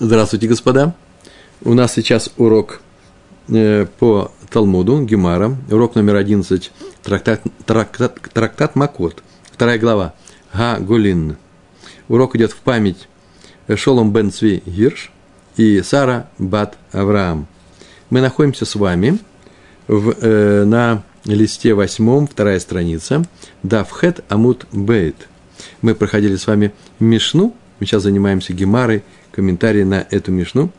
Здравствуйте, господа. У нас сейчас урок э, по Талмуду, Гемара, урок номер 11, трактат, трактат, трактат Макот, вторая глава, Га Гулин. Урок идет в память Шолом бен Цви Гирш и Сара Бат Авраам. Мы находимся с вами в, э, на листе восьмом, вторая страница, Давхет Амут Бейт. Мы проходили с вами Мишну, мы сейчас занимаемся Гемарой, комментарии на эту Мишну.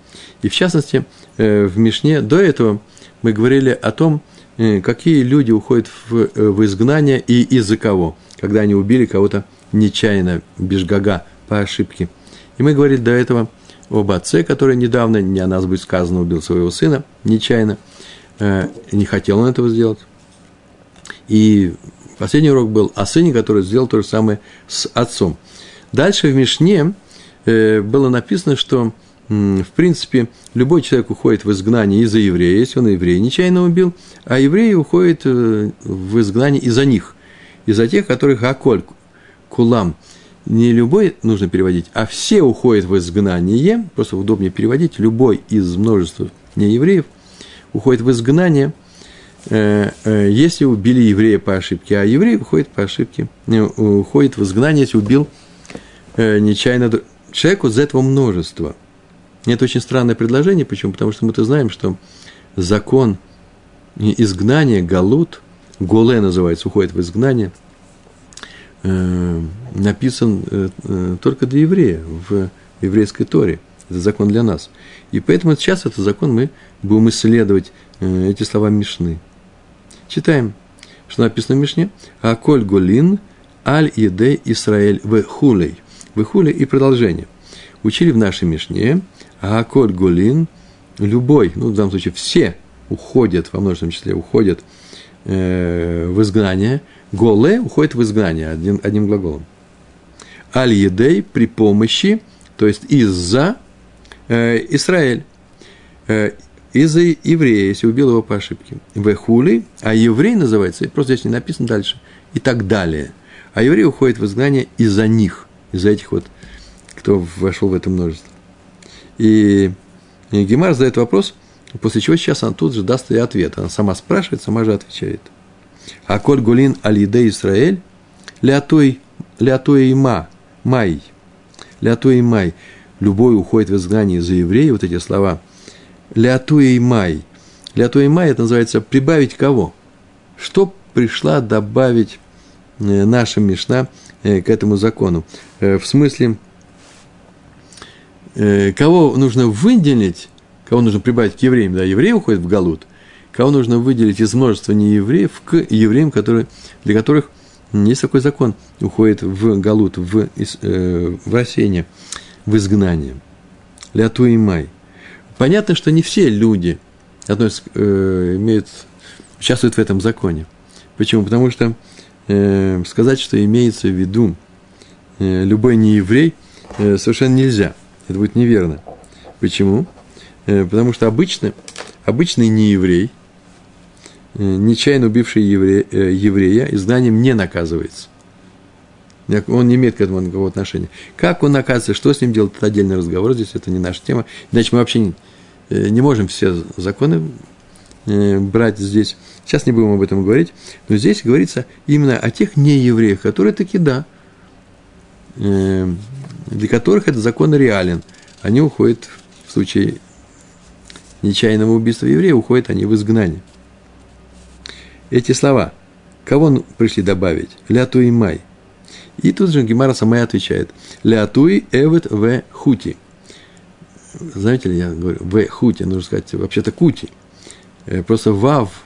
И в частности, э, в Мишне до этого мы говорили о том, э, какие люди уходят в, э, в изгнание и из-за кого, когда они убили кого-то нечаянно, бежгага, по ошибке. И мы говорили до этого об отце, который недавно, не о нас будет сказано, убил своего сына нечаянно, не хотел он этого сделать. И последний урок был о сыне, который сделал то же самое с отцом. Дальше в Мишне было написано, что, в принципе, любой человек уходит в изгнание из-за еврея, если он еврея нечаянно убил, а евреи уходят э, в изгнание из-за них, из-за тех, которых аколь, кулам. Не любой нужно переводить, а все уходят в изгнание, просто удобнее переводить, любой из множества неевреев уходит в изгнание, э, если убили еврея по ошибке, а еврей уходит по ошибке, уходит в изгнание, если убил нечаянно человеку из этого множества. это очень странное предложение. Почему? Потому что мы-то знаем, что закон изгнания, галут, голе называется, уходит в изгнание, э, написан э, э, только для еврея в еврейской Торе. Это закон для нас. И поэтому сейчас этот закон мы будем исследовать эти слова Мишны. Читаем, что написано в Мишне. Аколь голин аль едей Исраэль в хулей. Выхули и продолжение. Учили в нашей Мишне, а Аколь Гулин, любой, ну, в данном случае все уходят, во множественном числе уходят э, в изгнание, Голе уходит в изгнание одним, одним глаголом. Аль-Едей при помощи, то есть из-за э, Израиль, э, из-за еврея, если убил его по ошибке. Вехули, а еврей называется, просто здесь не написано дальше, и так далее. А еврей уходит в изгнание из-за них из этих вот, кто вошел в это множество. И, Гемар задает вопрос, после чего сейчас она тут же даст ей ответ. Она сама спрашивает, сама же отвечает. А коль гулин алиде Исраэль, лятой, лятой ма, май, лятой май, любой уходит в изгнание за евреи, вот эти слова, лятой май, лятой май, это называется прибавить кого? Что пришла добавить э, наша Мишна Э, к этому закону. Э, в смысле, э, кого нужно выделить, кого нужно прибавить к евреям, да, евреи уходят в Галут, кого нужно выделить из множества неевреев к евреям, которые, для которых есть такой закон, уходит в Галут, в, в рассеяние, в изгнание. Ляту и май. Понятно, что не все люди относятся, имеют, участвуют в этом законе. Почему? Потому что э, сказать, что имеется в виду э, любой нееврей, э, совершенно нельзя. Это будет неверно. Почему? Э, потому что обычно, обычный нееврей, э, нечаянно убивший евре, э, еврея, изгнанием не наказывается. Он не имеет к этому никакого отношения. Как он наказывается, что с ним делать, это отдельный разговор, здесь это не наша тема. Иначе мы вообще не, э, не можем все законы Э, брать здесь. Сейчас не будем об этом говорить, но здесь говорится именно о тех неевреях, которые таки да, э, для которых этот закон реален. Они уходят в случае нечаянного убийства еврея, уходят они в изгнание. Эти слова, кого пришли добавить? Лятуй май. И тут же Гемара сама отвечает. Лятуй эвет в хути. Знаете ли, я говорю, в хути, нужно сказать, вообще-то кути – Э, просто вав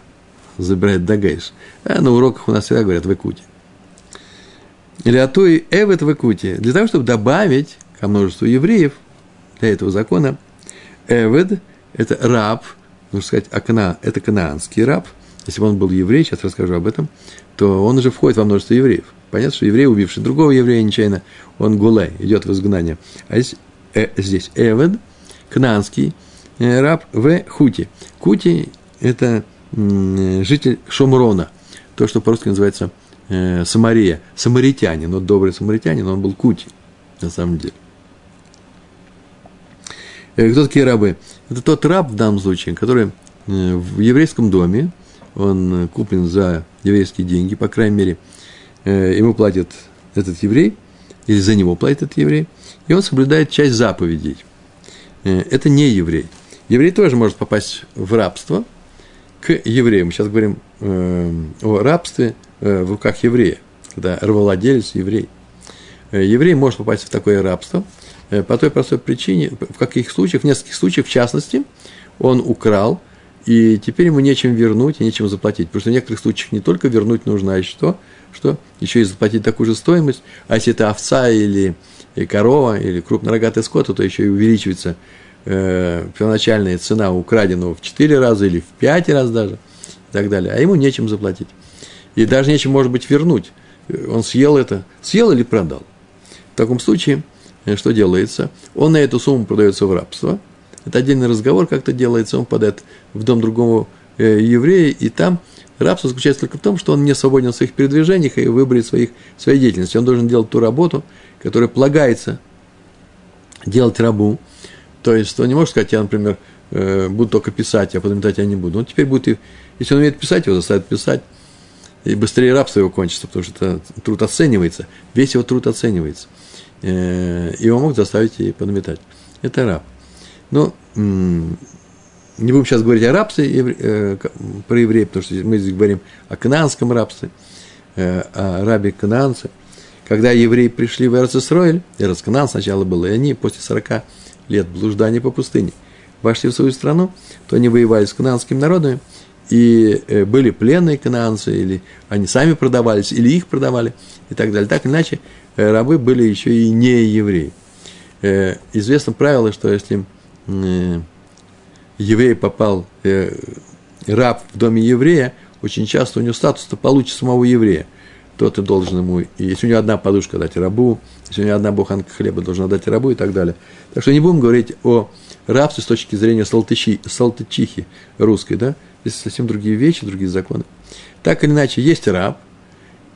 забирает дагайш. А на уроках у нас всегда говорят в Икуте. Или а эвет в Икуте. Для того, чтобы добавить ко множеству евреев для этого закона, эвед – это раб, нужно сказать, акна, это канаанский раб. Если бы он был еврей, сейчас расскажу об этом, то он уже входит во множество евреев. Понятно, что еврей, убивший другого еврея нечаянно, он гулай, идет в изгнание. А здесь, э, здесь эвед, кнаанский э, раб в хути. Кути это житель Шомрона, то, что по-русски называется э, Самария, самаритянин, вот добрый самаритянин, он был кути, на самом деле. Кто такие рабы? Это тот раб в данном случае, который в еврейском доме, он куплен за еврейские деньги, по крайней мере, ему платит этот еврей, или за него платит этот еврей, и он соблюдает часть заповедей. Это не еврей. Еврей тоже может попасть в рабство к евреям. Сейчас говорим о рабстве в руках еврея, когда рабовладелец еврей. Еврей может попасть в такое рабство по той простой причине, в каких случаях, в нескольких случаях, в частности, он украл, и теперь ему нечем вернуть и нечем заплатить. Потому что в некоторых случаях не только вернуть нужно, а еще что? Что? Еще и заплатить такую же стоимость. А если это овца или корова, или крупнорогатый скот, то еще и увеличивается э, первоначальная цена украденного в 4 раза или в 5 раз даже, и так далее. А ему нечем заплатить. И даже нечем, может быть, вернуть. Он съел это, съел или продал. В таком случае, э, что делается? Он на эту сумму продается в рабство – это отдельный разговор, как это делается, он подает в дом другому э, еврея, и там рабство заключается только в том, что он не свободен в своих передвижениях и выборе своих, своей деятельности. Он должен делать ту работу, которая полагается делать рабу. То есть он не может сказать, я, например, э, буду только писать, а подметать я не буду. Он теперь будет, если он умеет писать, его заставят писать, и быстрее рабство его кончится, потому что труд оценивается, весь его труд оценивается. Э, его могут заставить и подметать. Это раб. Но не будем сейчас говорить о рабстве э, про евреев, потому что мы здесь говорим о кананском рабстве, э, о рабе кананце. Когда евреи пришли в Эрцисроэль, Эрцканан сначала был, и они после 40 лет блуждания по пустыне вошли в свою страну, то они воевали с кананскими народами, и э, были пленные кананцы, или они сами продавались, или их продавали, и так далее. Так иначе, рабы были еще и не евреи. Известно правило, что если Э, еврей попал, э, раб в доме еврея, очень часто у него статус-то получит самого еврея. То ты должен ему, если у него одна подушка, дать рабу, если у него одна буханка хлеба, должен отдать рабу и так далее. Так что не будем говорить о рабстве с точки зрения салтычихи, салтычихи русской, да? Здесь совсем другие вещи, другие законы. Так или иначе, есть раб,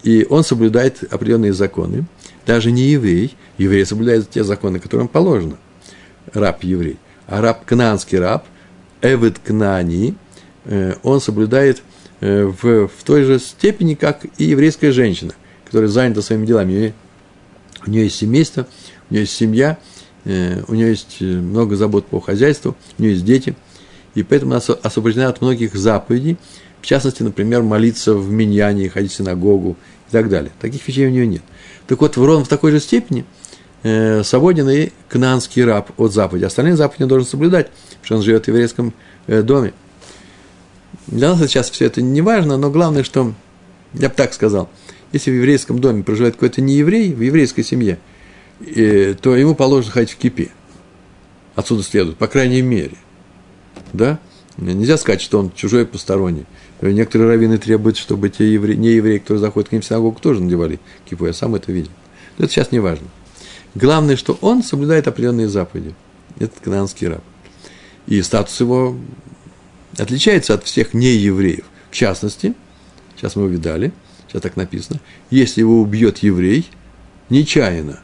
и он соблюдает определенные законы. Даже не еврей, еврей соблюдает те законы, которым положено. Раб еврей раб, кнаанский раб, Эвид Кнани, э, он соблюдает э, в, в той же степени, как и еврейская женщина, которая занята своими делами. У нее, у нее есть семейство, у нее есть семья, э, у нее есть много забот по хозяйству, у нее есть дети, и поэтому она освобождена от многих заповедей, в частности, например, молиться в миньяне, ходить в синагогу и так далее. Таких вещей у нее нет. Так вот, ровно в такой же степени – э, свободен и кнанский раб от заповеди. Остальные заповеди должен соблюдать, потому что он живет в еврейском э, доме. Для нас сейчас все это не важно, но главное, что, я бы так сказал, если в еврейском доме проживает какой-то не еврей, в еврейской семье, э, то ему положено ходить в кипе. Отсюда следует, по крайней мере. Да? Нельзя сказать, что он чужой посторонний. Некоторые раввины требуют, чтобы те евреи, не евреи, которые заходят к ним в синагогу, тоже надевали кипу. Я сам это видел. Но это сейчас не важно. Главное, что он соблюдает определенные заповеди. Этот канадский раб. И статус его отличается от всех неевреев. В частности, сейчас мы увидали, сейчас так написано, если его убьет еврей, нечаянно,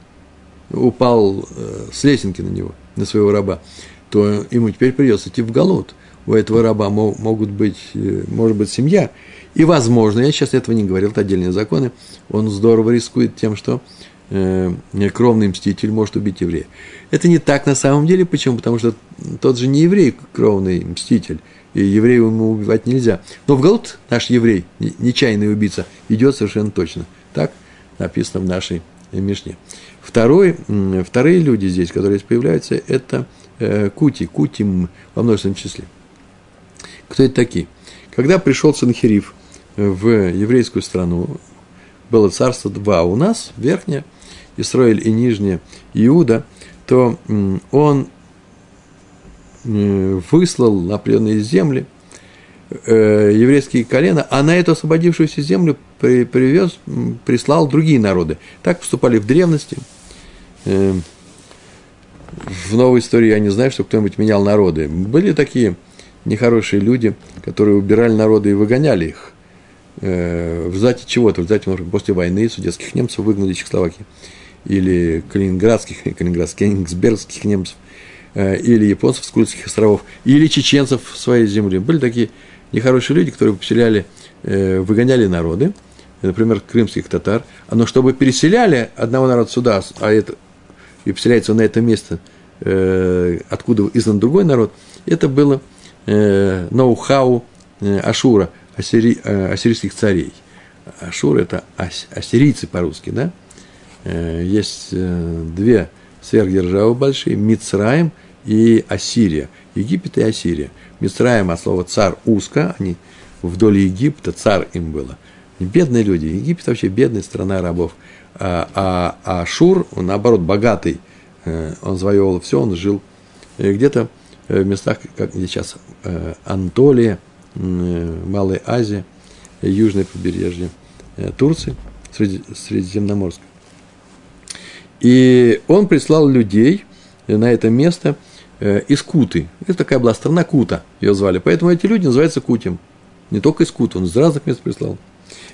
упал э, с лесенки на него, на своего раба, то ему теперь придется идти в голод. У этого раба могут быть, э, может быть семья. И, возможно, я сейчас этого не говорил, это отдельные законы, он здорово рискует тем, что э, кровный мститель может убить еврея. Это не так на самом деле. Почему? Потому что тот же не еврей кровный мститель, и еврею ему убивать нельзя. Но в Галут наш еврей, нечаянный убийца, идет совершенно точно. Так написано в нашей Мишне. Второй, вторые люди здесь, которые здесь появляются, это э, кути, кутим во множественном числе. Кто это такие? Когда пришел Санхериф в еврейскую страну, было царство два у нас, верхнее – Исраиль и Нижняя Иуда, то он выслал на определенные земли э, еврейские колена, а на эту освободившуюся землю привез, прислал другие народы. Так поступали в древности. В новой истории я не знаю, что кто-нибудь менял народы. Были такие нехорошие люди, которые убирали народы и выгоняли их. Э, в результате чего-то, в результате, после войны судетских немцев выгнали Чехословакии или калининградских, калининградских, кенигсбергских немцев. э, или японцев с Курильских островов, или чеченцев своей земле. Были такие нехорошие люди, которые поселяли, э, выгоняли народы, например, крымских татар, но чтобы переселяли одного народа сюда, а это, и поселяется на это место, э, откуда издан другой народ, это было ноу-хау Ашура, ассири, ассирийских царей. Ашур – это ассирийцы по-русски, да? Есть две сверхдержавы большие, Мицраем и Ассирия. Египет и Ассирия. Мицраем от слова царь узко, они вдоль Египта, царь им было. Бедные люди. Египет вообще бедная страна рабов. А, а, а Шур, он наоборот, богатый. Э, он завоевал все, он жил э, где-то э, в местах, как где сейчас Анатолия, Малая Азия, южное побережье Турции, Средиземноморское. И он прислал людей на это место из Куты. Это такая была страна Кута, ее звали. Поэтому эти люди называются Кутем. Не только из Кута, он из разных мест прислал.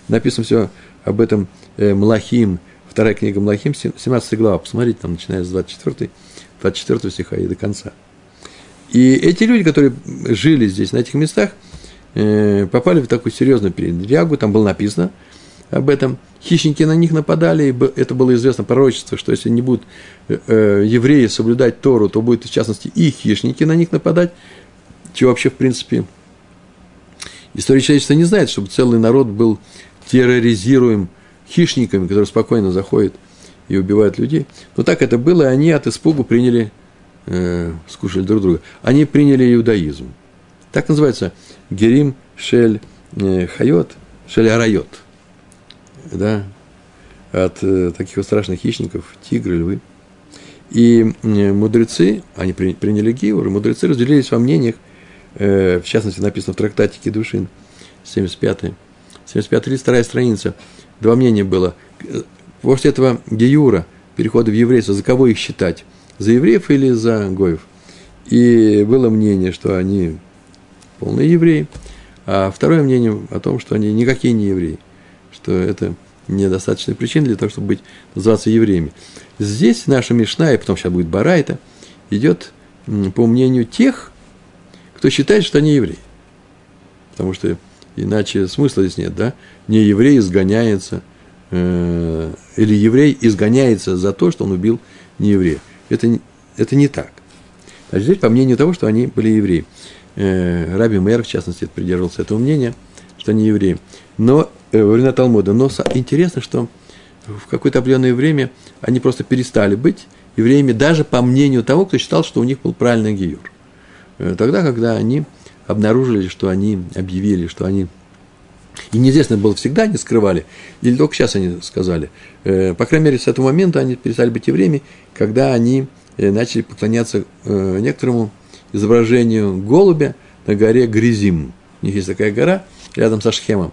Написано все об этом Млахим, вторая книга Млахим, 17 глава. Посмотрите, там начиная с 24, 24 стиха и до конца. И эти люди, которые жили здесь, на этих местах, э, попали в такую серьезную передрягу. Там было написано об этом – хищники на них нападали, и это было известно пророчество, что если не будут э, э, евреи соблюдать Тору, то будет, в частности, и хищники на них нападать, чего вообще, в принципе, история человечества не знает, чтобы целый народ был терроризируем хищниками, которые спокойно заходят и убивают людей. Но так это было, и они от испугу приняли, э, скушали друг друга, они приняли иудаизм. Так называется Герим Шель э, Хайот, Шель Арайот – да, от э, таких вот страшных хищников, тигры, львы. И э, мудрецы, они при, приняли Гиур, мудрецы разделились во мнениях, э, в частности, написано в трактате Кедушин, 75 75 лист, вторая страница, два мнения было. После этого Гиюра, перехода в еврейство, за кого их считать? За евреев или за гоев? И было мнение, что они полные евреи, а второе мнение о том, что они никакие не евреи что это недостаточная причина для того, чтобы быть, называться евреями. Здесь наша Мишна, и потом сейчас будет Барайта, идет по мнению тех, кто считает, что они евреи. Потому что иначе смысла здесь нет, да? Не еврей изгоняется, э, или еврей изгоняется за то, что он убил не еврея. Это, это не так. Значит, здесь по мнению того, что они были евреи. Э, Раби Мэр, в частности, придерживался этого мнения, что они евреи. Но Э, во времена Талмуда. Но интересно, что в какое-то определенное время они просто перестали быть евреями, даже по мнению того, кто считал, что у них был правильный гиюр. Э, тогда, когда они обнаружили, что они объявили, что они и неизвестно было всегда, они скрывали, или только сейчас они сказали. Э, по крайней мере, с этого момента они перестали быть евреями, когда они начали поклоняться некоторому изображению голубя на горе Гризим. У них есть такая гора рядом со Шхемом.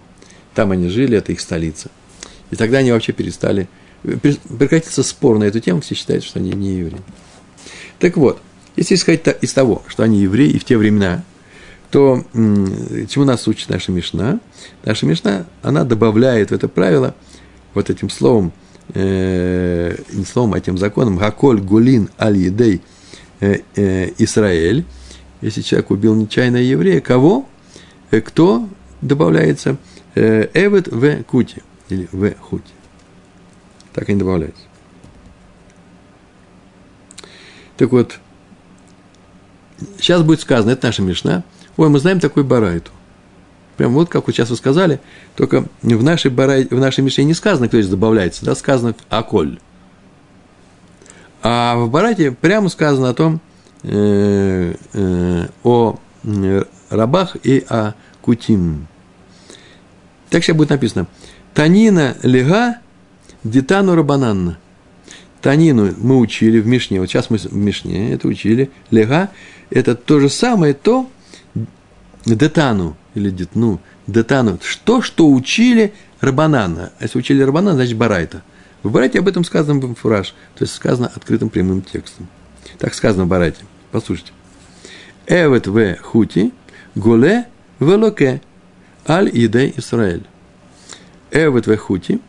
Там они жили, это их столица. И тогда они вообще перестали, прекратился спор на эту тему, все считают, что они не евреи. Так вот, если исходить из того, что они евреи и в те времена, то чему нас учит наша Мишна? Наша Мишна, она добавляет в это правило вот этим словом, э, не словом, а этим законом, «Гаколь гулин аль едей э, э, Исраэль», если человек убил нечаянно еврея, кого? Э, кто добавляется – Э, Эвет в кути, или в хути. Так они добавляются. Так вот, сейчас будет сказано, это наша Мишна. Ой, мы знаем такой барайту. Прям вот как вы сейчас вы сказали, только в нашей, барай, в нашей Мишне не сказано, кто здесь добавляется, да, сказано аколь. А в барайте прямо сказано о том, э, э, о рабах и о кутим. Так сейчас будет написано. Танина лега детану рабананна. Танину мы учили в Мишне, вот сейчас мы в Мишне это учили. Лега – это то же самое, то детану, или детну, детану, что, что учили рабанана. А если учили рабанана, значит барайта. В барайте об этом сказано в фураж, то есть сказано открытым прямым текстом. Так сказано в барайте. Послушайте. Эвет в хути, голе в локе – Аль Идей Исраэль. Эвет Вехути,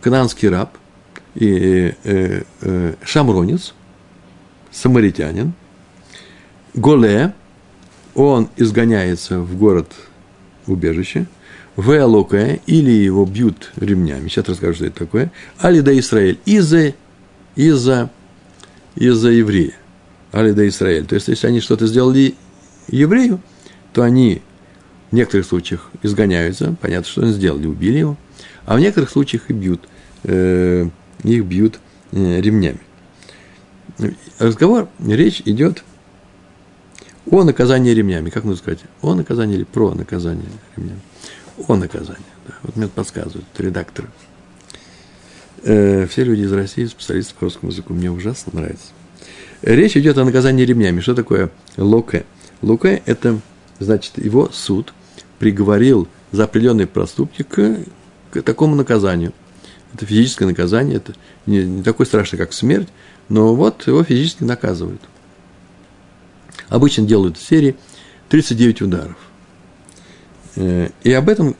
кананский раб, и э, э, шамронец, самаритянин, Голе, он изгоняется в город убежище, в Элоке, или его бьют ремнями, сейчас расскажу, что это такое, Алида Израиль, из-за, из-за, из-за еврея, Алида Израиль. То есть, если они что-то сделали еврею, то они в некоторых случаях изгоняются, понятно, что они сделали, убили его, а в некоторых случаях и бьют, э, их бьют э, ремнями. Разговор, речь идет о наказании ремнями. Как нужно сказать? О наказании или про наказание ремнями? О наказании. Да. Вот мне подсказывают редакторы. Э, все люди из России, специалисты по русскому языку, мне ужасно нравится. Речь идет о наказании ремнями. Что такое локе? Локе – это, значит, его суд приговорил за определенные проступки к, к такому наказанию. Это физическое наказание, это не, не такое страшное, как смерть, но вот его физически наказывают. Обычно делают в серии 39 ударов. Э, и об этом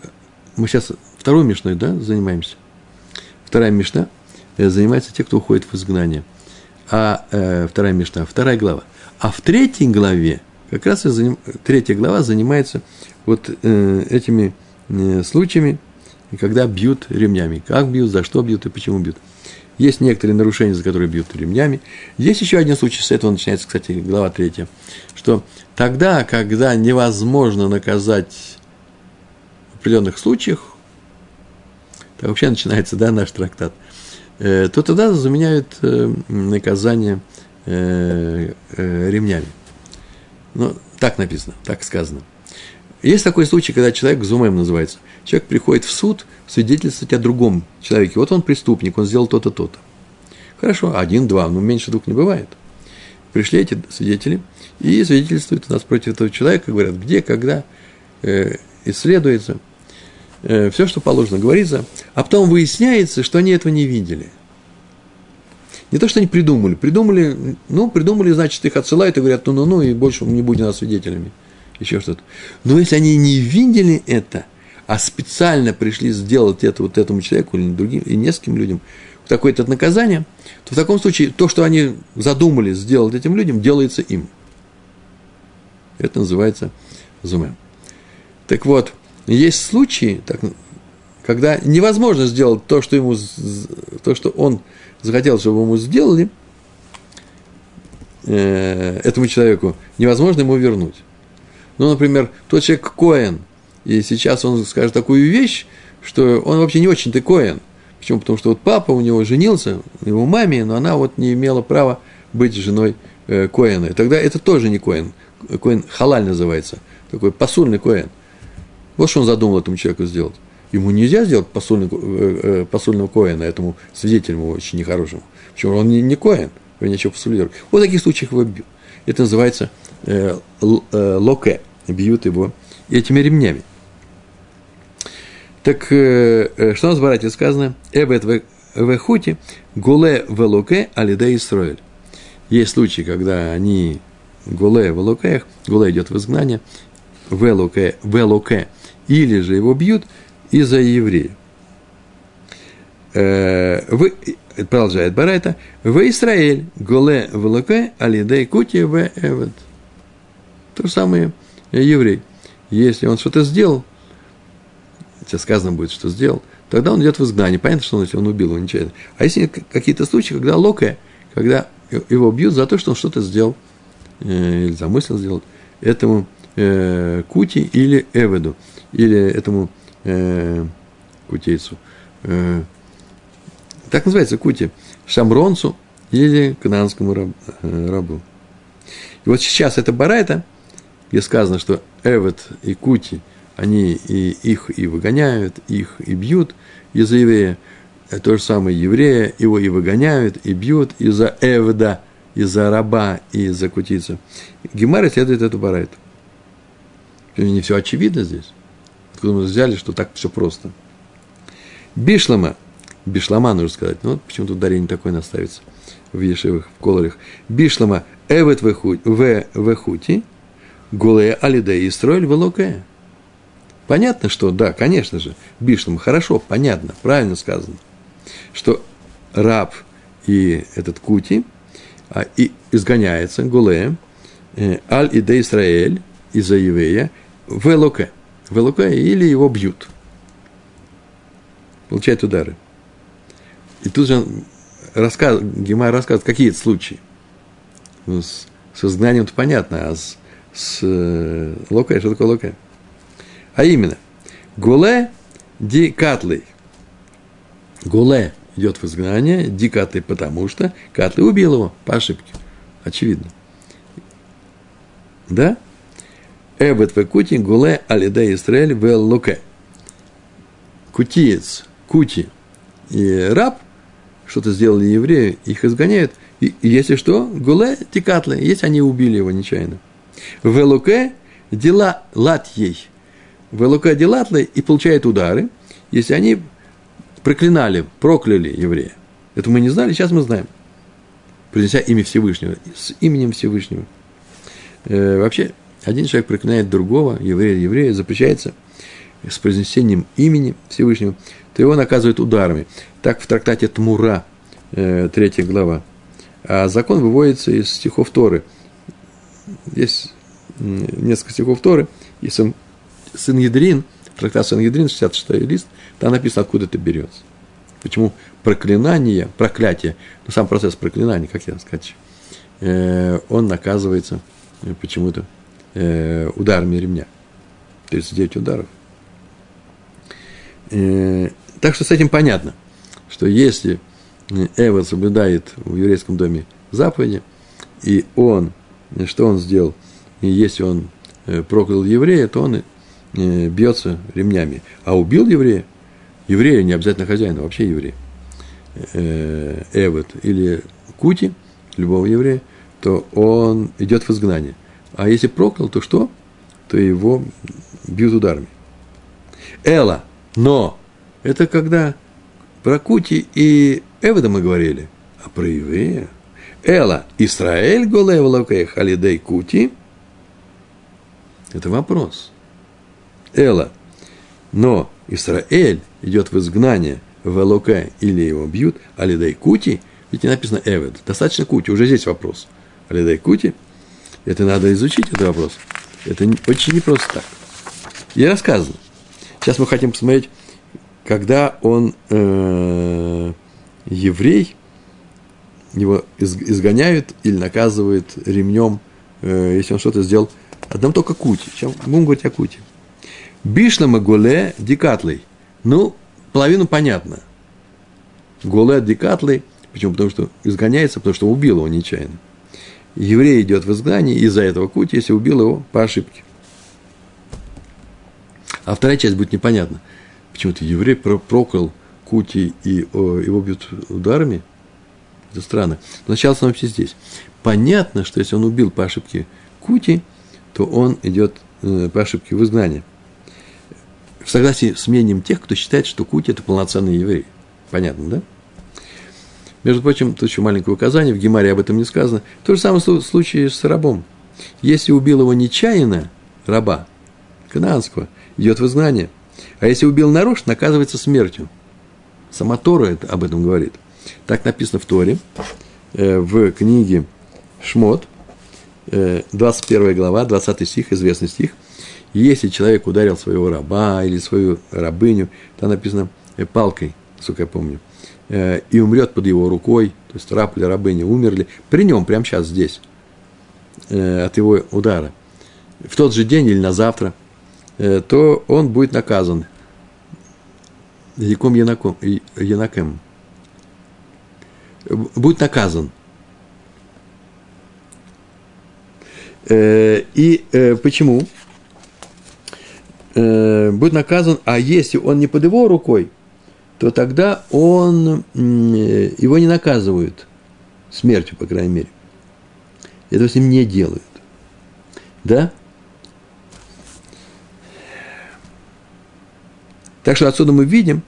мы сейчас второй мишной да, занимаемся. Вторая мишна э, занимается те, кто уходит в изгнание. А э, вторая мишна, вторая глава. А в третьей главе, как раз и заним, третья глава занимается вот э, этими э, случаями, когда бьют ремнями. Как бьют, за что бьют и почему бьют. Есть некоторые нарушения, за которые бьют ремнями. Есть еще один случай, с этого начинается, кстати, глава третья, что тогда, когда невозможно наказать в определенных случаях, так вообще начинается, да, наш трактат, э, то тогда заменяют э, наказание э, ремнями. Ну, так написано, так сказано. Есть такой случай, когда человек, зумем называется, человек приходит в суд свидетельствовать о другом человеке. Вот он преступник, он сделал то-то, то-то. Хорошо, один, два, но меньше двух не бывает. Пришли эти свидетели и свидетельствуют у нас против этого человека, говорят, где, когда, э, исследуется, э, все, что положено, говорится, а потом выясняется, что они этого не видели. Не то, что они придумали, придумали, ну, придумали, значит, их отсылают и говорят, ну-ну-ну, и больше не будем нас свидетелями еще что-то. Но если они не видели это, а специально пришли сделать это вот этому человеку или другим, и нескольким людям, такое-то наказание, то в таком случае то, что они задумали сделать этим людям, делается им. Это называется зуме. Так вот, есть случаи, так, когда невозможно сделать то, что, ему, то, что он захотел, чтобы ему сделали, э, этому человеку, невозможно ему вернуть. Ну, например, тот человек Коэн, и сейчас он скажет такую вещь, что он вообще не очень-то. Почему? Потому что вот папа у него женился, его маме, но она вот не имела права быть женой э, Коэна. И тогда это тоже не Коэн. Коэн халаль называется. Такой посульный Коэн. Вот что он задумал этому человеку сделать. Ему нельзя сделать посульный, э, э, посульного Коэна, этому свидетелю очень нехорошему. Почему? Он не, не Коэн, его нечего посулировать. Вот таких случаях его бьют. Это называется э, э, локе бьют его этими ремнями. Так э, э, что у нас в Барате сказано? Эвет вехути гуле велуке алиде Исроэль. Есть случаи, когда они гуле велуке, гуле идет в изгнание, велуке, велуке, или же его бьют из-за еврея. Э, вы, продолжает Барайта, в Израиль гуле велуке алиде кути в эвет. То же самое еврей, если он что-то сделал, тебе сказано будет, что сделал, тогда он идет в изгнание. Понятно, что он, если он убил его нечаянно. А если какие-то случаи, когда локая, когда его бьют за то, что он что-то сделал, э, или замыслил сделать, этому э, Кути или Эведу, или этому э, кутейцу. Э, так называется Кути, Шамронцу или кананскому раб, э, рабу. И вот сейчас это Барайта – где сказано, что Эвет и Кути, они и их и выгоняют, их и бьют из-за еврея. То же самое еврея, его и выгоняют, и бьют из-за Эвда, из-за раба и из-за кутицы. Гемара следует эту барайту. Не все очевидно здесь. Откуда мы взяли, что так все просто. Бишлама, бишлама нужно сказать, ну вот почему-то ударение такое наставится в ешевых, в колорах. Бишлама эвет вехути, Голая Алиде и строили Велоке. Понятно, что, да, конечно же, Бишлам, хорошо, понятно, правильно сказано, что раб и этот Кути а, и изгоняется, Гулея, э, Аль-Иде Исраэль из-за еврея в Элоке. В Элоке или его бьют. Получает удары. И тут же рассказ, Гемай рассказывает, какие это случаи. Ну, с, с изгнанием-то понятно, а с, с э, Локе, что такое Локе? А именно, Гуле ди катлей. Гуле идет в изгнание, ди потому что Катлей убил его по ошибке. Очевидно. Да? Эбет векути гуле алиде Исраэль в луке. Кутиец, кути и раб что-то сделали евреи, их изгоняют. И, и если что, гуле тикатле, если они убили его нечаянно. В луке дела лат ей. В луке делатле и получают удары, если они проклинали, прокляли еврея. Это мы не знали, сейчас мы знаем. Произнеся имя Всевышнего, с именем Всевышнего. Э, вообще, один человек проклинает другого, еврея, еврея, запрещается с произнесением имени Всевышнего, то его наказывают ударами. Так в трактате Тмура, э, третья глава. А закон выводится из стихов Торы. Есть несколько стихов Торы, и сын Ядрин, трактат Сын Ядрин, 66 лист, там написано, откуда это берется. Почему проклинание, проклятие, ну, сам процесс проклинания, как я сказать, э, он наказывается почему-то э, ударами ремня. 39 ударов. Э, так что с этим понятно, что если Эва соблюдает в еврейском доме заповеди, и он, что он сделал, и если он э, проклял еврея, то он э, бьется ремнями. А убил еврея, еврея не обязательно хозяина, вообще еврея, э, Эвот или Кути, любого еврея, то он идет в изгнание. А если проклял, то что? То его бьют ударами. Эла, но это когда про Кути и Эвода мы говорили, а про еврея. Эла, Исраэль голая в халидей Кути. Это вопрос. Эла, но Израиль идет в изгнание в Элоке или его бьют, алидей Кути, ведь не написано Эвед, достаточно Кути, уже здесь вопрос. Алидей Кути – это надо изучить, этот вопрос. Это очень не просто так. И рассказано. Сейчас мы хотим посмотреть, когда он э, еврей, его изгоняют или наказывают ремнем, э, если он что-то сделал. Одном только кути. Сейчас будем говорить о кути. Бишна Гуле дикатлей. Ну, половину понятно. Гуле дикатлей. Почему? Потому что изгоняется, потому что убил его нечаянно еврей идет в изгнание из-за этого кути, если убил его по ошибке. А вторая часть будет непонятна. Почему-то еврей проклял кути и о, его бьют ударами. Это странно. Но начало становимся здесь. Понятно, что если он убил по ошибке кути, то он идет э, по ошибке в изгнание. В согласии с мнением тех, кто считает, что кути – это полноценный еврей. Понятно, да? Между прочим, тут еще маленькое указание, в Гемаре об этом не сказано. То же самое случае с рабом. Если убил его нечаянно, раба, канадского, идет в изгнание. А если убил нарочно, наказывается смертью. Сама Тора это, об этом говорит. Так написано в Торе, э, в книге Шмот, э, 21 глава, 20 стих, известный стих. Если человек ударил своего раба или свою рабыню, там написано э, палкой, сколько я помню – Э, и умрет под его рукой, то есть раб или рабыня умерли, при нем, прямо сейчас здесь, э, от его удара, в тот же день или на завтра, то он будет наказан. Яком Янакем. Будет наказан. И почему? Будет наказан, а если он не под его рукой – то тогда он, его не наказывают смертью, по крайней мере. Этого с ним не делают. Да? Так что отсюда мы видим,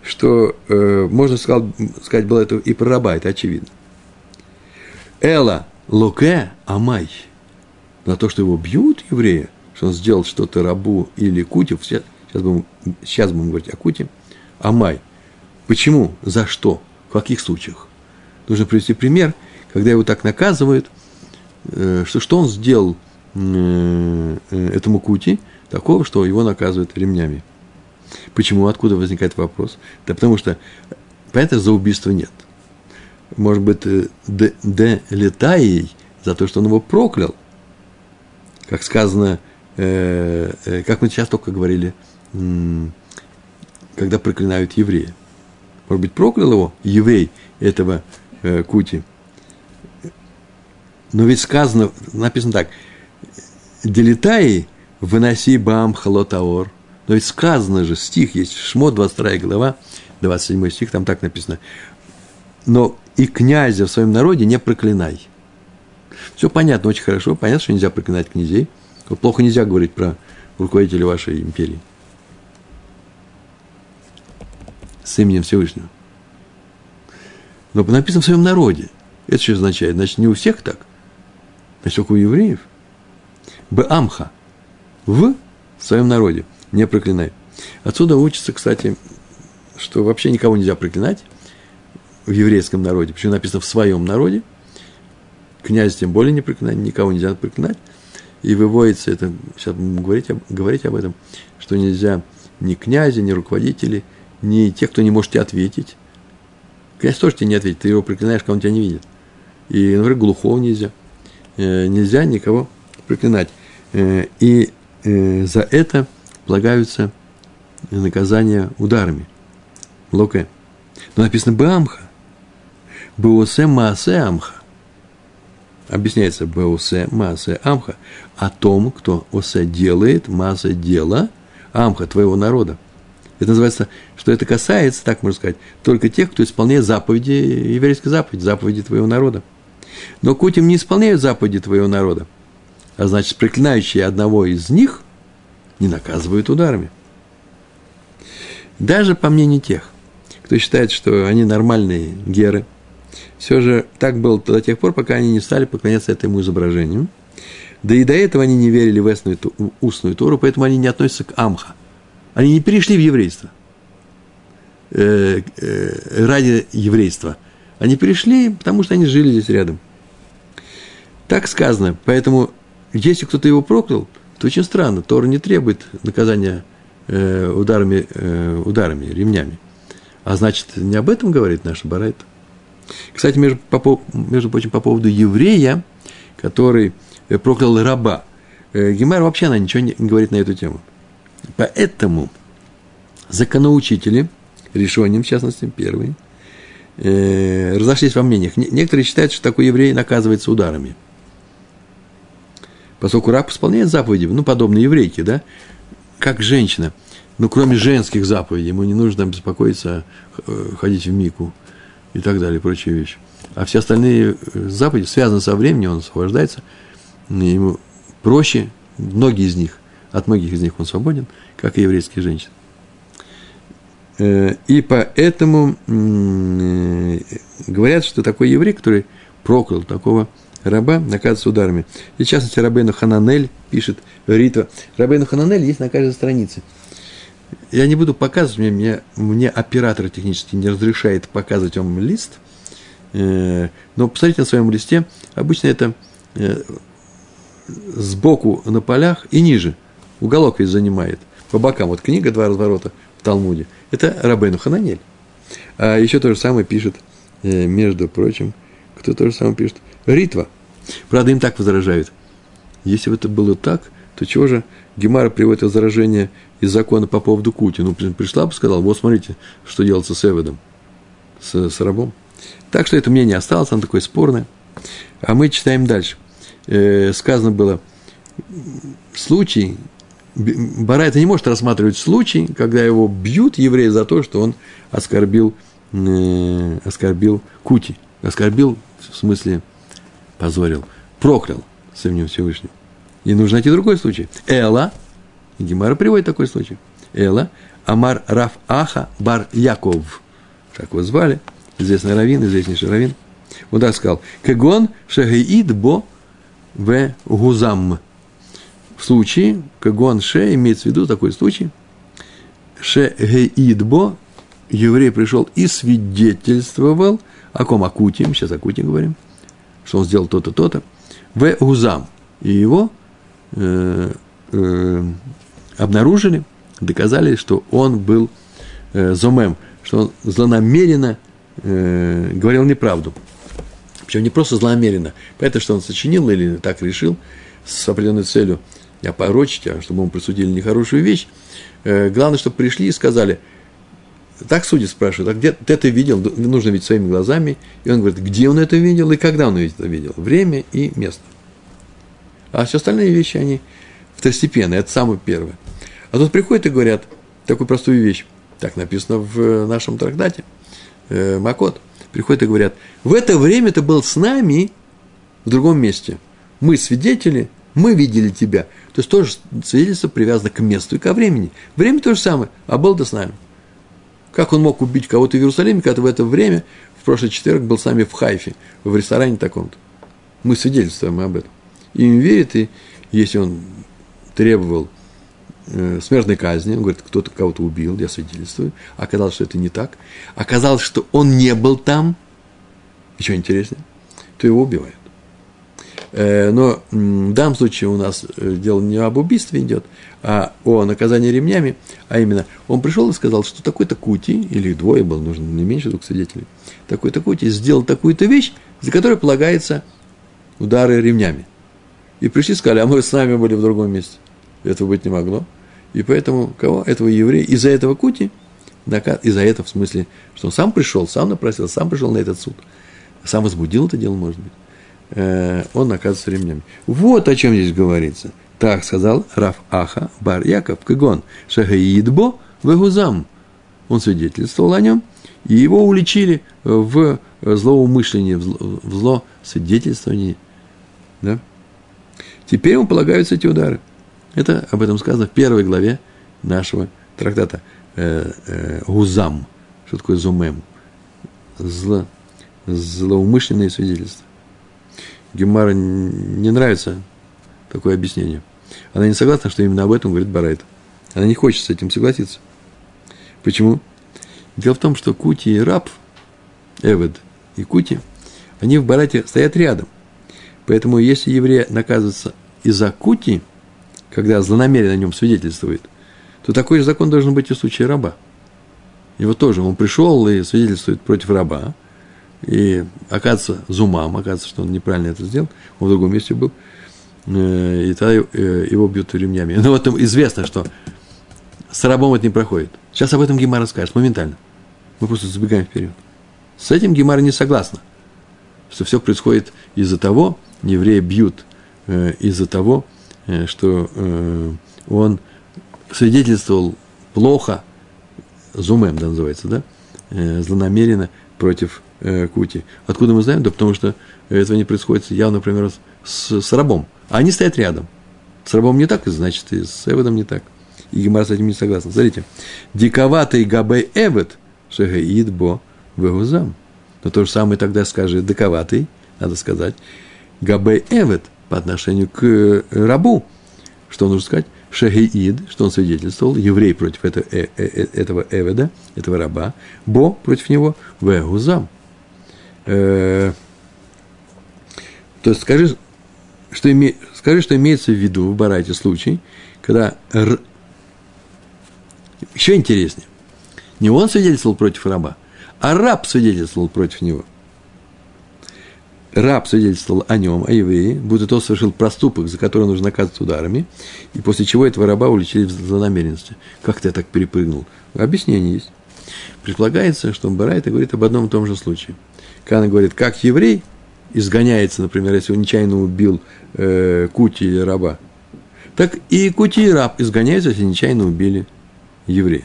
что э, можно сказать, сказать было это и про раба, это очевидно. Эла луке амай. На то, что его бьют евреи, что он сделал что-то рабу или кути, сейчас будем, сейчас будем говорить о кути, амай – Почему? За что? В каких случаях? Нужно привести пример, когда его так наказывают, э, что, что он сделал э, э, этому Кути такого, что его наказывают ремнями. Почему? Откуда возникает вопрос? Да потому что, понятно, за убийство нет. Может быть, де, де летаей за то, что он его проклял. Как сказано, как мы сейчас только говорили, э, когда проклинают еврея. Может быть, проклял его еврей этого э, Кути. Но ведь сказано, написано так, Делитаи выноси бам халотаор. Но ведь сказано же, стих есть, Шмо, 22 глава, 27 стих, там так написано. Но и князя в своем народе не проклинай. Все понятно, очень хорошо. Понятно, что нельзя проклинать князей. Плохо нельзя говорить про руководителя вашей империи. С именем Всевышнего. Но написано в своем народе. Это что означает? Значит, не у всех так. Значит, только у евреев. Бамха. В своем народе. Не проклинай. Отсюда учится, кстати, что вообще никого нельзя проклинать в еврейском народе. Почему написано в своем народе. Князь тем более не проклинать, никого нельзя проклинать. И выводится это, сейчас будем говорить, говорить об этом, что нельзя ни князя, ни руководителей, ни тех, кто не может тебе ответить. Князь тоже тебе не ответит, ты его проклинаешь, когда он тебя не видит. И, например, глухого нельзя. Э, нельзя никого проклинать. Э, и э, за это полагаются наказания ударами. Локе. Но написано Бамха. Беосе Маасе Амха. Объясняется Беосе Маасе Амха о том, кто Осе делает, Маасе дело Амха, твоего народа. Это называется, что это касается, так можно сказать, только тех, кто исполняет заповеди, еврейской заповеди, заповеди твоего народа. Но Кутим не исполняют заповеди твоего народа. А значит, проклинающие одного из них не наказывают ударами. Даже по мнению тех, кто считает, что они нормальные геры, все же так было до тех пор, пока они не стали поклоняться этому изображению. Да и до этого они не верили в устную, устную Тору, поэтому они не относятся к Амха. Они не перешли в еврейство э, э, ради еврейства. Они перешли, потому что они жили здесь рядом. Так сказано. Поэтому, если кто-то его проклял, то очень странно. Тора не требует наказания э, ударами, ударами, ремнями. А значит, не об этом говорит наша Барайта. Кстати, между, по, между прочим, по поводу еврея, который э, проклял раба, э, Гемар вообще она ничего не говорит на эту тему. Поэтому законоучители, решением, в частности, первый, э, разошлись во мнениях. Некоторые считают, что такой еврей наказывается ударами – Поскольку раб исполняет заповеди, ну, подобно еврейке, да, как женщина. Ну, кроме женских заповедей, ему не нужно беспокоиться, ходить в мику и так далее, прочие вещи. А все остальные э, заповеди связаны со временем, он освобождается, ему проще, многие из них, от многих из них он свободен, как и еврейские женщины. Э, и поэтому говорят, что такой еврей, который проклял такого раба наказывается ударами. И в частности, Рабейну Хананель пишет Ритва. Рабейну Хананель есть на каждой странице. Я не буду показывать, мне, мне, мне оператор технически не разрешает показывать вам лист, э, но посмотрите на своем листе, обычно это э, сбоку на полях и ниже, уголок весь занимает, по бокам, вот книга «Два разворота» в Талмуде, это Рабейну Хананель. А еще то же самое пишет, э, между прочим, кто то же самое пишет, Ритва – Правда, им так возражают. Если бы это было так, то чего же Гемара приводит возражение из закона по поводу Кути? Ну, пришла бы сказала, вот смотрите, что делается с Эведом, с, с рабом. Так что это мнение осталось, оно такое спорное. А мы читаем дальше. Э, сказано было, случай, Бара это не может рассматривать случай, когда его бьют евреи за то, что он оскорбил, э, оскорбил Кути. Оскорбил в смысле позорил, проклял с именем Всевышнего. И нужно найти другой случай. Эла, Гемара приводит такой случай. Эла, Амар Раф Аха Бар Яков. Так его звали, известный раввин, известнейший раввин. Он так сказал, Кегон Шагеид Бо В Гузам. В случае, Кегон Ше, имеется в виду такой случай, Шегеид Бо, еврей пришел и свидетельствовал, о ком? О Кутим, сейчас о Кутим говорим – что он сделал то-то, то-то. в Гузам. И его э, э, обнаружили, доказали, что он был э, зомем, что он злонамеренно э, говорил неправду. Причем не просто злонамеренно, поэтому что он сочинил или так решил с определенной целью я порочить, а чтобы ему присудили нехорошую вещь. Э, главное, чтобы пришли и сказали, так судьи спрашивают, а где ты это видел? Нужно видеть своими глазами. И он говорит, где он это видел и когда он это видел. Время и место. А все остальные вещи, они второстепенные, это самое первое. А тут приходят и говорят такую простую вещь. Так написано в нашем трактате. Э, Макот. Приходят и говорят, в это время ты был с нами в другом месте. Мы свидетели, мы видели тебя. То есть тоже свидетельство привязано к месту и ко времени. Время то же самое, а был ты с нами. Как он мог убить кого-то в Иерусалиме, когда в это время, в прошлый четверг, был с нами в Хайфе, в ресторане таком-то. Мы свидетельствуем об этом. Им верит, и если он требовал э, смертной казни, он говорит, кто-то кого-то убил, я свидетельствую. Оказалось, что это не так. Оказалось, что он не был там, еще интереснее, то его убивают. Э, но в данном случае у нас э, дело не об убийстве идет, а о наказании ремнями, а именно он пришел и сказал, что такой-то Кути, или двое было, нужно не меньше двух свидетелей, такой-то Кути сделал такую-то вещь, за которой полагается удары ремнями. И пришли и сказали, а мы с нами были в другом месте. Этого быть не могло. И поэтому кого? Этого еврея. Из-за этого Кути, из-за этого в смысле, что он сам пришел, сам напросил, сам пришел на этот суд. Сам возбудил это дело, может быть. Э, он наказывается ремнями. Вот о чем здесь говорится. Так сказал Раф Аха Бар Яков Кагон Шагаидбо Вегузам. Он свидетельствовал о нем, и его уличили в злоумышлении, в зло свидетельствовании. Да? Теперь ему полагаются эти удары. Это об этом сказано в первой главе нашего трактата э, э, Гузам. Что такое зумем? Зло, злоумышленные свидетельства. Гемара не нравится такое объяснение. Она не согласна, что именно об этом говорит Барайт. Она не хочет с этим согласиться. Почему? Дело в том, что Кути и Раб, Эвед и Кути, они в Барате стоят рядом. Поэтому если еврей наказывается из-за Кути, когда злонамеренно о нем свидетельствует, то такой же закон должен быть и в случае раба. Его тоже, он пришел и свидетельствует против раба, и оказывается, зумам, оказывается, что он неправильно это сделал, он в другом месте был, э, и тогда э, его бьют ремнями. Но вот известно, что с рабом это не проходит. Сейчас об этом Гемара скажет моментально. Мы просто забегаем вперед. С этим Гемара не согласна, что все происходит из-за того, евреи бьют э, из-за того, что он свидетельствовал плохо, зумем, да, называется, да, злонамеренно против э, Кути. Откуда мы знаем? Да потому что этого не происходит явно, например, с, с рабом. А они стоят рядом. С рабом не так, значит, и с Эводом не так. И Гемар с этим не согласен. Смотрите. Диковатый габей Эвод, шегаид бо вегузам. Но то же самое тогда скажет диковатый, надо сказать, габей Эвод по отношению к э, рабу. Что нужно сказать? Шагиид, что он свидетельствовал, еврей против этого, э, э, э, этого Эведа, этого раба, Бо против него, Вегузам. Э, то есть скажи, что име, скажи, что имеется в виду в Барайте случай, когда р... еще интереснее, не он свидетельствовал против раба, а раб свидетельствовал против него – раб свидетельствовал о нем, о еврее, будто тот совершил проступок, за который нужно наказывать ударами, и после чего этого раба уличили в злонамеренности. Как ты так перепрыгнул? Объяснение есть. Предполагается, что Барайта говорит об одном и том же случае. Когда говорит, как еврей изгоняется, например, если он нечаянно убил э, Кути или раба, так и Кути и раб изгоняются, если нечаянно убили еврея.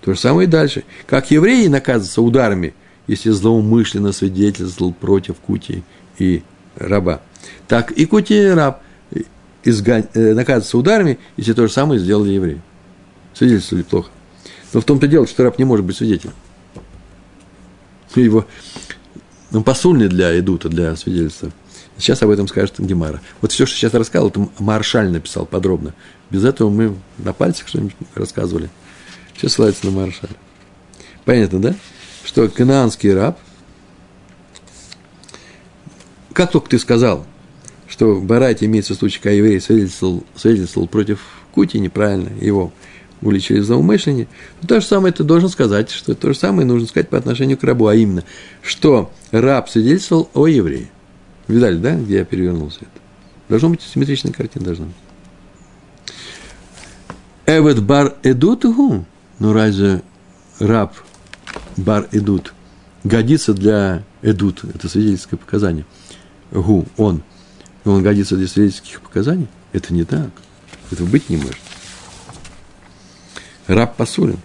То же самое и дальше. Как евреи наказываются ударами, если злоумышленно свидетельствовал против Кути и раба. Так и кути раб изгань, э, наказывается ударами, если то же самое сделали евреи. Свидетельствовали плохо. Но в том-то дело, что раб не может быть свидетелем. Его он посульный для идута, для свидетельства. Сейчас об этом скажет Гемара. Вот все, что сейчас рассказывал, это Маршаль написал подробно. Без этого мы на пальцах что-нибудь рассказывали. Сейчас ссылается на Маршаль. Понятно, да? Что канаанский раб как только ты сказал, что в Барате имеется случай, когда еврей свидетельствовал, свидетельствовал против Кути неправильно, его уличили в злоумышлении, то, же самое ты должен сказать, что то же самое нужно сказать по отношению к рабу, а именно, что раб свидетельствовал о евреи. Видали, да, где я перевернулся это? Должна быть симметричная картина, должна быть. Эвет бар эдуту, ну разве раб бар эдут годится для эдут, это свидетельское показание, гу, он, он годится для свидетельских показаний? Это не так. Этого быть не может. Раб посулен.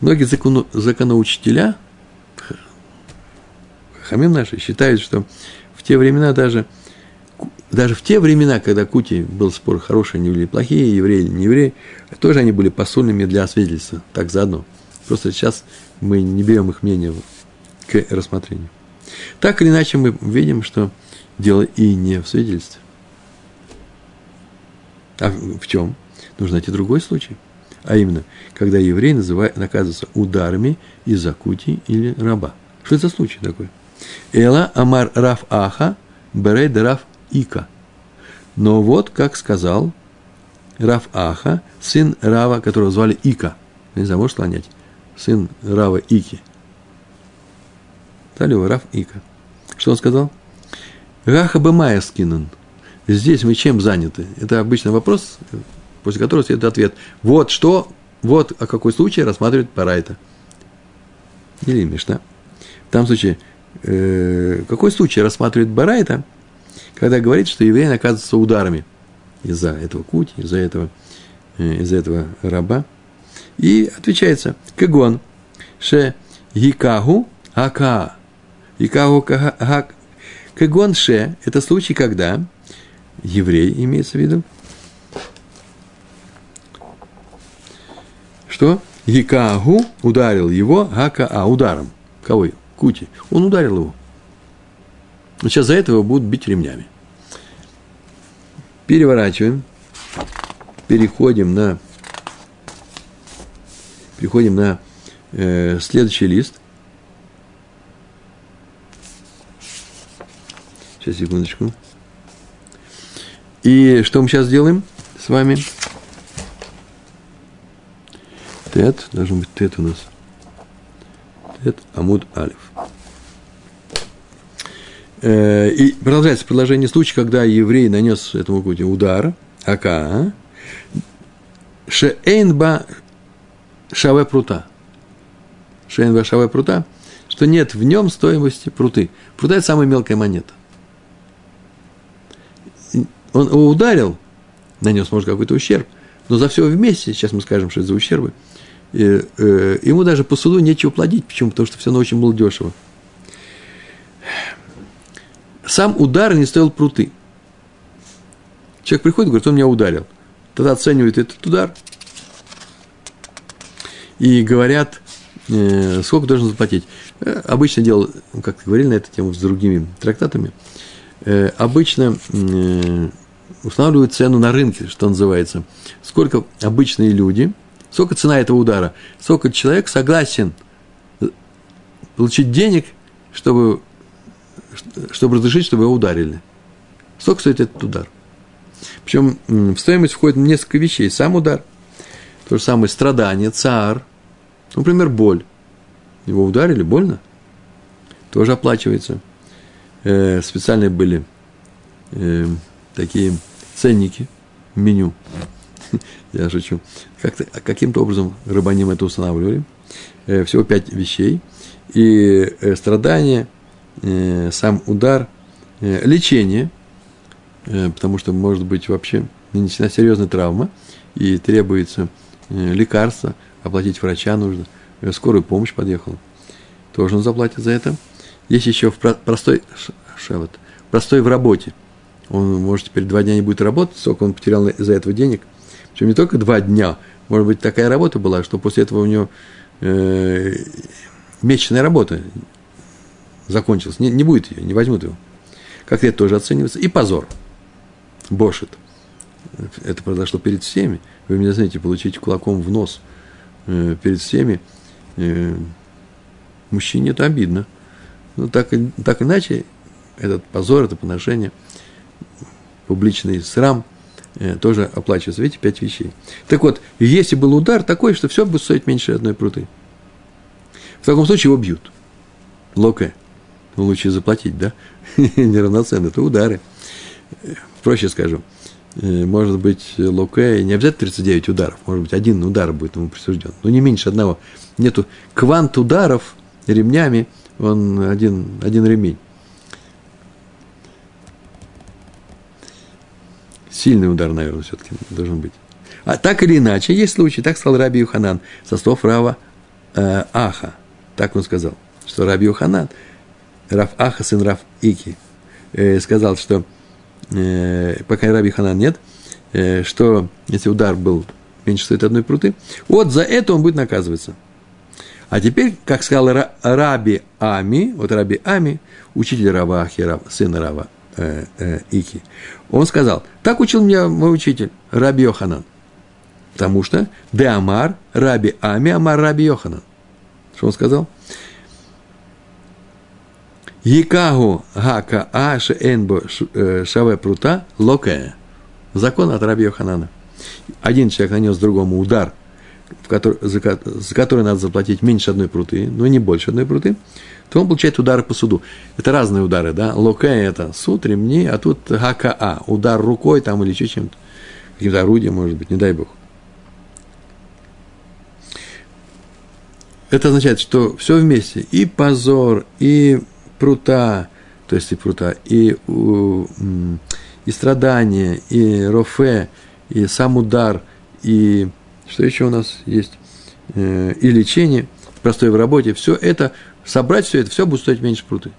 Многие закону, законоучителя, хамим наши, считают, что в те времена даже, даже в те времена, когда Кути был спор, хорошие они или плохие, евреи или не евреи, тоже они были посульными для свидетельства, так заодно. Просто сейчас мы не берем их мнение к рассмотрению. Так или иначе мы видим, что дело и не в свидетельстве. А в чем? Нужно найти другой случай. А именно, когда еврей называет, наказывается ударами из-за кути или раба. Что это за случай такой? Эла Амар Раф Аха Берей Раф Ика. Но вот, как сказал Раф Аха, сын Рава, которого звали Ика. Не знаю, можешь слонять? Сын Рава Ики. Его Раф Ика. Что он сказал? Раха Бемая скинан. Здесь мы чем заняты? Это обычный вопрос, после которого следует ответ. Вот что, вот о какой случае рассматривает Парайта. Или Мишна. В том случае, э, какой случай рассматривает Барайта, когда говорит, что еврей наказывается ударами из-за этого кути, из-за этого, э, из-за этого раба. И отвечается, Кагон, ше Гикагу Ака. Гикагу Хак. Кагон ше – это случай, когда еврей имеется в виду, что Гикагу ударил его Гака-А ударом. Кого? Кути. Он ударил его. Сейчас за этого будут бить ремнями. Переворачиваем. Переходим на переходим на э, следующий лист. Сейчас, секундочку. И что мы сейчас делаем с вами? Тет, должен быть тет у нас. Тет, амуд, алиф. Э, и продолжается предложение случая, когда еврей нанес этому кути удар, ака, шеэйнба шаве прута. Шеэйнба шаве прута, что нет в нем стоимости пруты. Прута – это самая мелкая монета он его ударил, нанес, может, какой-то ущерб, но за все вместе, сейчас мы скажем, что это за ущербы, и, э, ему даже по суду нечего платить. Почему? Потому что все равно очень было дешево. Сам удар не стоил пруты. Человек приходит и говорит, он меня ударил. Тогда оценивают этот удар и говорят, э, сколько должен заплатить. Э, обычно дело, как говорили на эту тему с другими трактатами, э, обычно э, устанавливают цену на рынке, что называется. Сколько обычные люди, сколько цена этого удара, сколько человек согласен получить денег, чтобы, чтобы разрешить, чтобы его ударили. Сколько стоит этот удар? Причем в стоимость входит несколько вещей. Сам удар, то же самое страдание, цар, например, боль. Его ударили, больно, тоже оплачивается. Э, специальные были э, такие ценники, меню. Я шучу. Как-то, каким-то образом рыбаним это устанавливали. Э, всего пять вещей. И э, страдания, э, сам удар, лечение, потому что может быть вообще нанесена серьезная травма, и требуется лекарство, оплатить врача нужно, скорую помощь подъехала. Тоже он заплатит за это. Есть еще в простой шевот, простой в работе – он, может, теперь два дня не будет работать, сколько он потерял из-за этого денег. Причем не только два дня, может быть, такая работа была, что после этого у него э, месячная работа закончилась. Не, не будет ее, не возьмут его. Как это тоже оценивается. И позор. Бошит. Это произошло перед всеми. Вы меня знаете, получить кулаком в нос э, перед всеми. Э, мужчине это обидно. Но так, так иначе этот позор, это поношение, публичный срам э, тоже оплачивается. Видите, пять вещей. Так вот, если был удар такой, что все будет стоить меньше одной пруты, в таком случае его бьют. Локе. Лучше заплатить, да? Неравноценно. Это удары. Проще скажу. Э, может быть, Локе не обязательно 39 ударов. Может быть, один удар будет ему присужден. Но не меньше одного. Нету квант ударов ремнями, он один, один ремень. Сильный удар, наверное, все-таки должен быть. А так или иначе, есть случай, так сказал Раби Юханан, со слов Рава э, Аха. Так он сказал, что Раби Юханан, Рав Аха, сын Рав Ики, э, сказал, что э, пока Раби Юханан нет, э, что если удар был меньше стоит одной пруты, вот за это он будет наказываться. А теперь, как сказал Раби Ами, вот Раби Ами, учитель Рава Ахи, сын Рава э, э, он сказал, так учил меня мой учитель, Раби Йоханан. Потому что Де Амар, Раби Ами, Амар Раби Йоханан. Что он сказал? Якагу гака аше энбо э, шаве прута локе. Закон от Раби Йоханана. Один человек нанес другому удар, в который, за, за который надо заплатить меньше одной пруты, но не больше одной пруты, то он получает удары по суду. Это разные удары, да? Локе – это суд, ремни, а тут ГКА – удар рукой там или еще чем-то, каким-то орудием, может быть, не дай бог. Это означает, что все вместе, и позор, и прута, то есть и прута, и, и страдания, и рофе, и сам удар, и что еще у нас есть, э, и лечение, простое в работе, все это собрать все это, все будет стоить меньше пруты.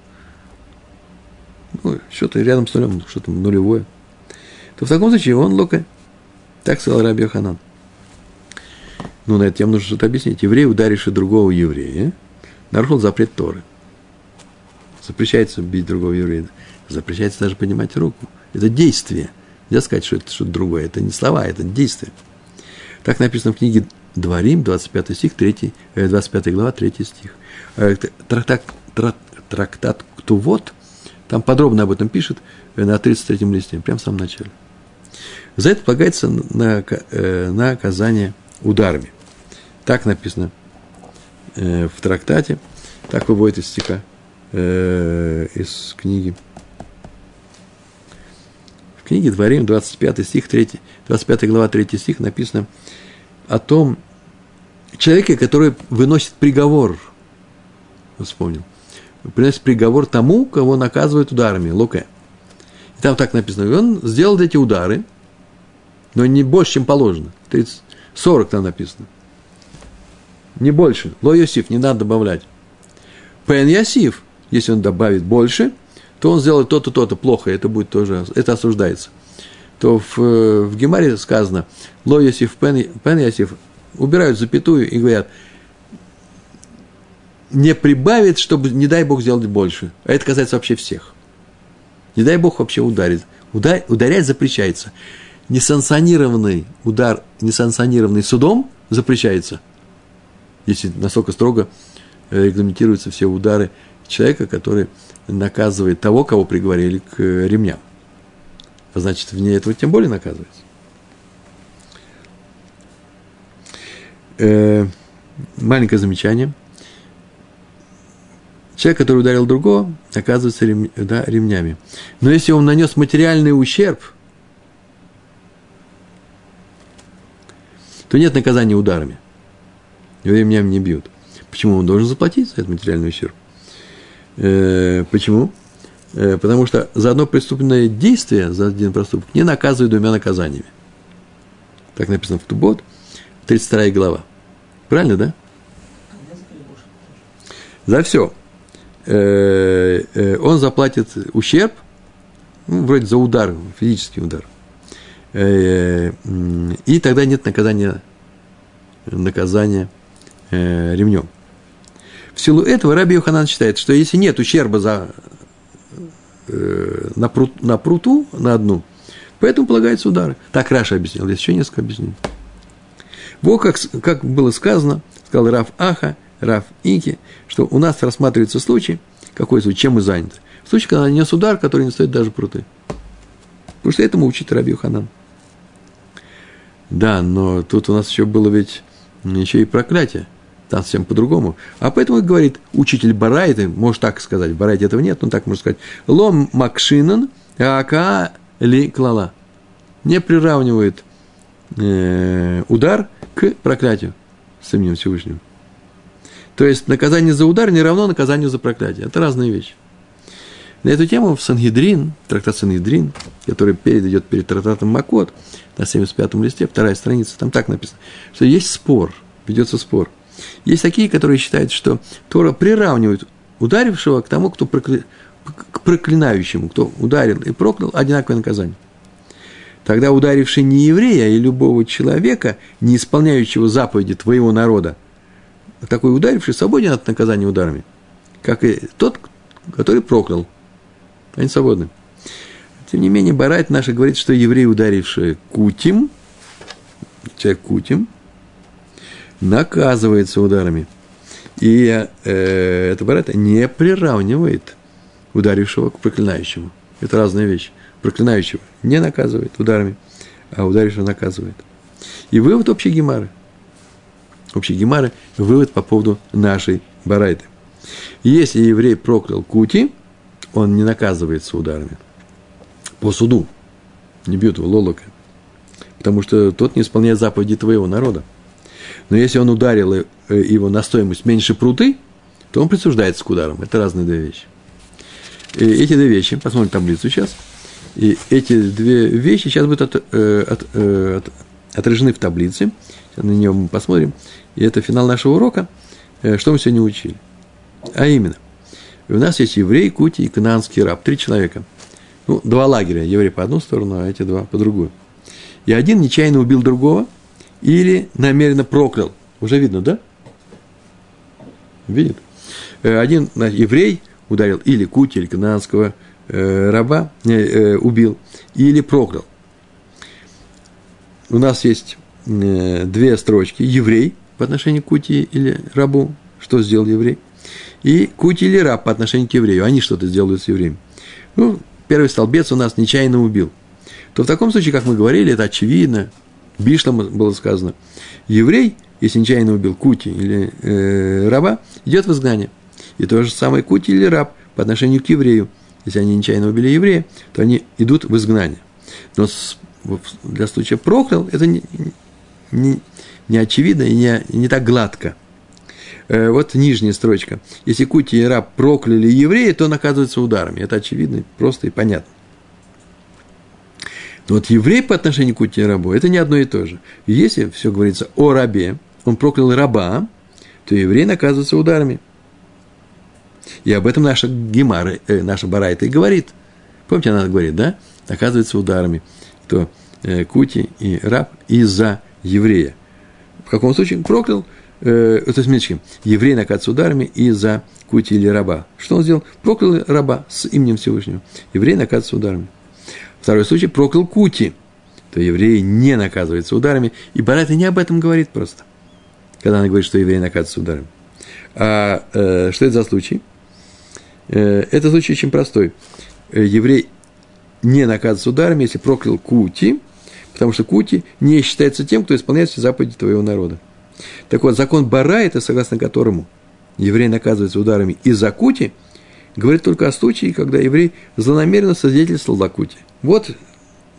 Ну, что-то рядом с нулем, что-то нулевое. То в таком случае он лока. Так сказал Раби Ханан. Ну, на это тему нужно что-то объяснить. Еврей, ударивший другого еврея, нарушил запрет Торы. Запрещается бить другого еврея. Запрещается даже поднимать руку. Это действие. Нельзя сказать, что это что-то другое. Это не слова, это действие. Так написано в книге Дворим, 25 стих, 3, 25 глава, 3 стих. Э, трактат, трактат Ктувот, там подробно об этом пишет э, на 33-м листе, прямо в самом начале. За это полагается на, э, наказание ударами. Так написано в трактате, так выводит из стиха, из книги. Книге Дворим, 25 стих, 3, 25 глава, 3 стих написано о том человеке, который выносит приговор – вспомнил, приносит приговор тому, кого наказывают ударами, луке. И там так написано, и он сделал эти удары, но не больше, чем положено. 30, 40 там написано. Не больше. Ло Йосиф, не надо добавлять. Пен Ясиф, если он добавит больше, то он сделает то-то, то-то плохо, это будет тоже, это осуждается. То в, в Гемаре сказано, Ло Йосиф, Пен, Пен Ясиф, убирают запятую и говорят – не прибавит, чтобы, не дай Бог, сделать больше. А это касается вообще всех. Не дай Бог вообще ударит. Удар, ударять запрещается. Несанкционированный удар, несанкционированный судом запрещается. Если настолько строго э, регламентируются все удары человека, который наказывает того, кого приговорили к э, ремням. А значит, вне этого тем более наказывается. Э, маленькое замечание – Человек, который ударил другого, оказывается рем, да, ремнями. Но если он нанес материальный ущерб, то нет наказания ударами. Его ремнями не бьют. Почему он должен заплатить за этот материальный ущерб? Э, почему? Э, потому что за одно преступное действие, за один проступок, не наказывают двумя наказаниями. Так написано в Тубот, 32 глава. Правильно, да? За все. Э, он заплатит ущерб, ну, вроде за удар, физический удар. И тогда нет наказания, наказания ремнем. В силу этого Раби Йоханан считает, что если нет ущерба за, на, прут, на пруту, на одну, поэтому полагаются удары. Так Раша объяснил, здесь еще несколько объяснений. Вот как, как было сказано, сказал Раф Аха, Раф Ики, что у нас рассматривается случай, Какой случай? Чем мы заняты? В случае, когда нанес удар, который не стоит даже пруты. Потому что этому учит Раби Ханан. Да, но тут у нас еще было ведь еще и проклятие. Там совсем по-другому. А поэтому говорит учитель Барайты, может так сказать, в этого нет, но так можно сказать, лом макшинан ака ли клала. Не приравнивает э, удар к проклятию с именем Всевышнего. То есть наказание за удар не равно наказанию за проклятие. Это разные вещи. На эту тему в Сангидрин, трактат Сангидрин, который перед, идет перед трактатом Макот, на 75-м листе, вторая страница, там так написано, что есть спор, ведется спор. Есть такие, которые считают, что Тора приравнивает ударившего к тому, кто прокля... к проклинающему, кто ударил и проклял, одинаковое наказание. Тогда ударивший не еврея и любого человека, не исполняющего заповеди твоего народа, такой ударивший свободен от наказания ударами, как и тот, который проклял. Они свободны. Тем не менее, Барайт наша говорит, что еврей, ударивший кутим, человек кутим, наказывается ударами. И э, это Барайт не приравнивает ударившего к проклинающему. Это разные вещи. Проклинающего не наказывает ударами, а ударившего наказывает. И вывод общей гемары. Общей гемары – вывод по поводу нашей барайты. Если еврей проклял кути, он не наказывается ударами по суду. Не бьют его лолока. Потому что тот не исполняет заповеди твоего народа. Но если он ударил э, его на стоимость меньше пруты, то он присуждается к ударам. Это разные две вещи. И эти две вещи, посмотрим таблицу сейчас, и эти две вещи сейчас будут от, э, от, э, от, отражены в таблице. Сейчас на нее мы посмотрим. И это финал нашего урока. Что мы сегодня учили? А именно, у нас есть еврей, кути и кананский раб. Три человека – ну, два лагеря, еврей по одну сторону, а эти два по другую. И один нечаянно убил другого или намеренно проклял. Уже видно, да? Видит? Э, один еврей ударил или кути, или канадского э, раба, э, убил, или проклял. У нас есть э, две строчки. Еврей по отношению к кути или рабу. Что сделал еврей? И кути или раб по отношению к еврею. Они что-то сделают с евреем. Ну, первый столбец у нас нечаянно убил, то в таком случае, как мы говорили, это очевидно, Бишлам было сказано, еврей, если нечаянно убил кути или э, раба, идет в изгнание. И то же самое кути или раб по отношению к еврею. Если они нечаянно убили еврея, то они идут в изгнание. Но для случая проклял, это не, не, не очевидно и не, не так гладко – Э, вот нижняя строчка. Если Кути и раб прокляли еврея, то он оказывается ударами. Это очевидно, просто и понятно. Но вот еврей по отношению к Кути и рабу – это не одно и то же. Если все говорится о рабе, он проклял раба, то еврей наказывается ударами. И об этом наша Гемара, э, наша Барайта и говорит. Помните, она говорит, да? Наказывается ударами. То э, Кути и раб из-за еврея. В каком случае? Проклял э, то есть, меньше, еврей наказывается ударами из-за кути или раба. Что он сделал? Проклял раба с именем Всевышнего. Еврей наказывается ударами. Второй случай, проклял кути, то еврей не наказывается ударами. И Барайта не об этом говорит просто, когда она говорит, что еврей наказывается ударами. А э, что это за случай? Э, это случай очень простой. Э, еврей не наказывается ударами, если проклял кути, потому что кути не считается тем, кто исполняет все заповеди твоего народа. Так вот, закон Барайта, согласно которому еврей наказывается ударами из-за кути, говорит только о случае, когда еврей злонамеренно свидетельствовал о кути. Вот,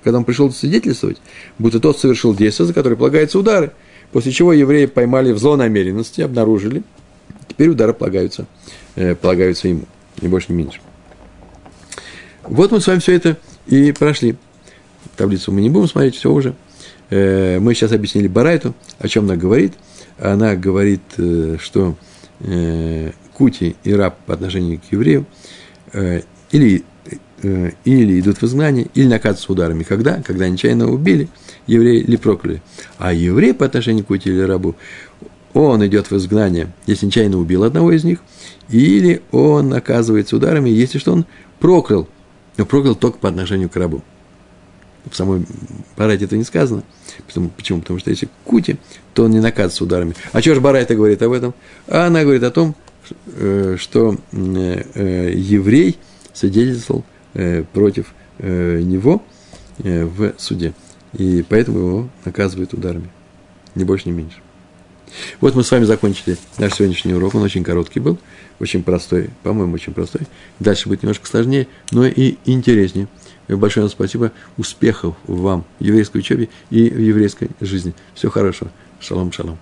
когда он пришел свидетельствовать, будто тот совершил действие, за которое полагаются удары, после чего евреи поймали в злонамеренности, обнаружили, теперь удары полагаются, э, полагаются ему, ни больше, ни меньше. Вот мы с вами все это и прошли. Таблицу мы не будем смотреть, все уже. Э, мы сейчас объяснили Барайту, о чем она говорит – она говорит, э, что э, Кути и раб по отношению к еврею э, или, или идут в изгнание, или наказываются ударами. Когда? Когда нечаянно убили еврея или прокляли. А еврей по отношению к Кути или рабу, он идет в изгнание, если нечаянно убил одного из них, или он наказывается ударами, если что он проклял, но проклял только по отношению к рабу. В самой Барайте это не сказано. Почему? Почему? Потому что если Кути, то он не наказывается ударами. А что же Барайта говорит об этом? А она говорит о том, э, что э, еврей свидетельствовал против него в суде. И поэтому его наказывают ударами. Ни больше, ни меньше. Вот мы с вами закончили наш сегодняшний урок. Он очень короткий был, очень простой, по-моему, очень простой. Дальше будет немножко сложнее, но и интереснее. Большое вам спасибо. Успехов вам в еврейской учебе и в еврейской жизни. Всего хорошего. Шалом, шалом.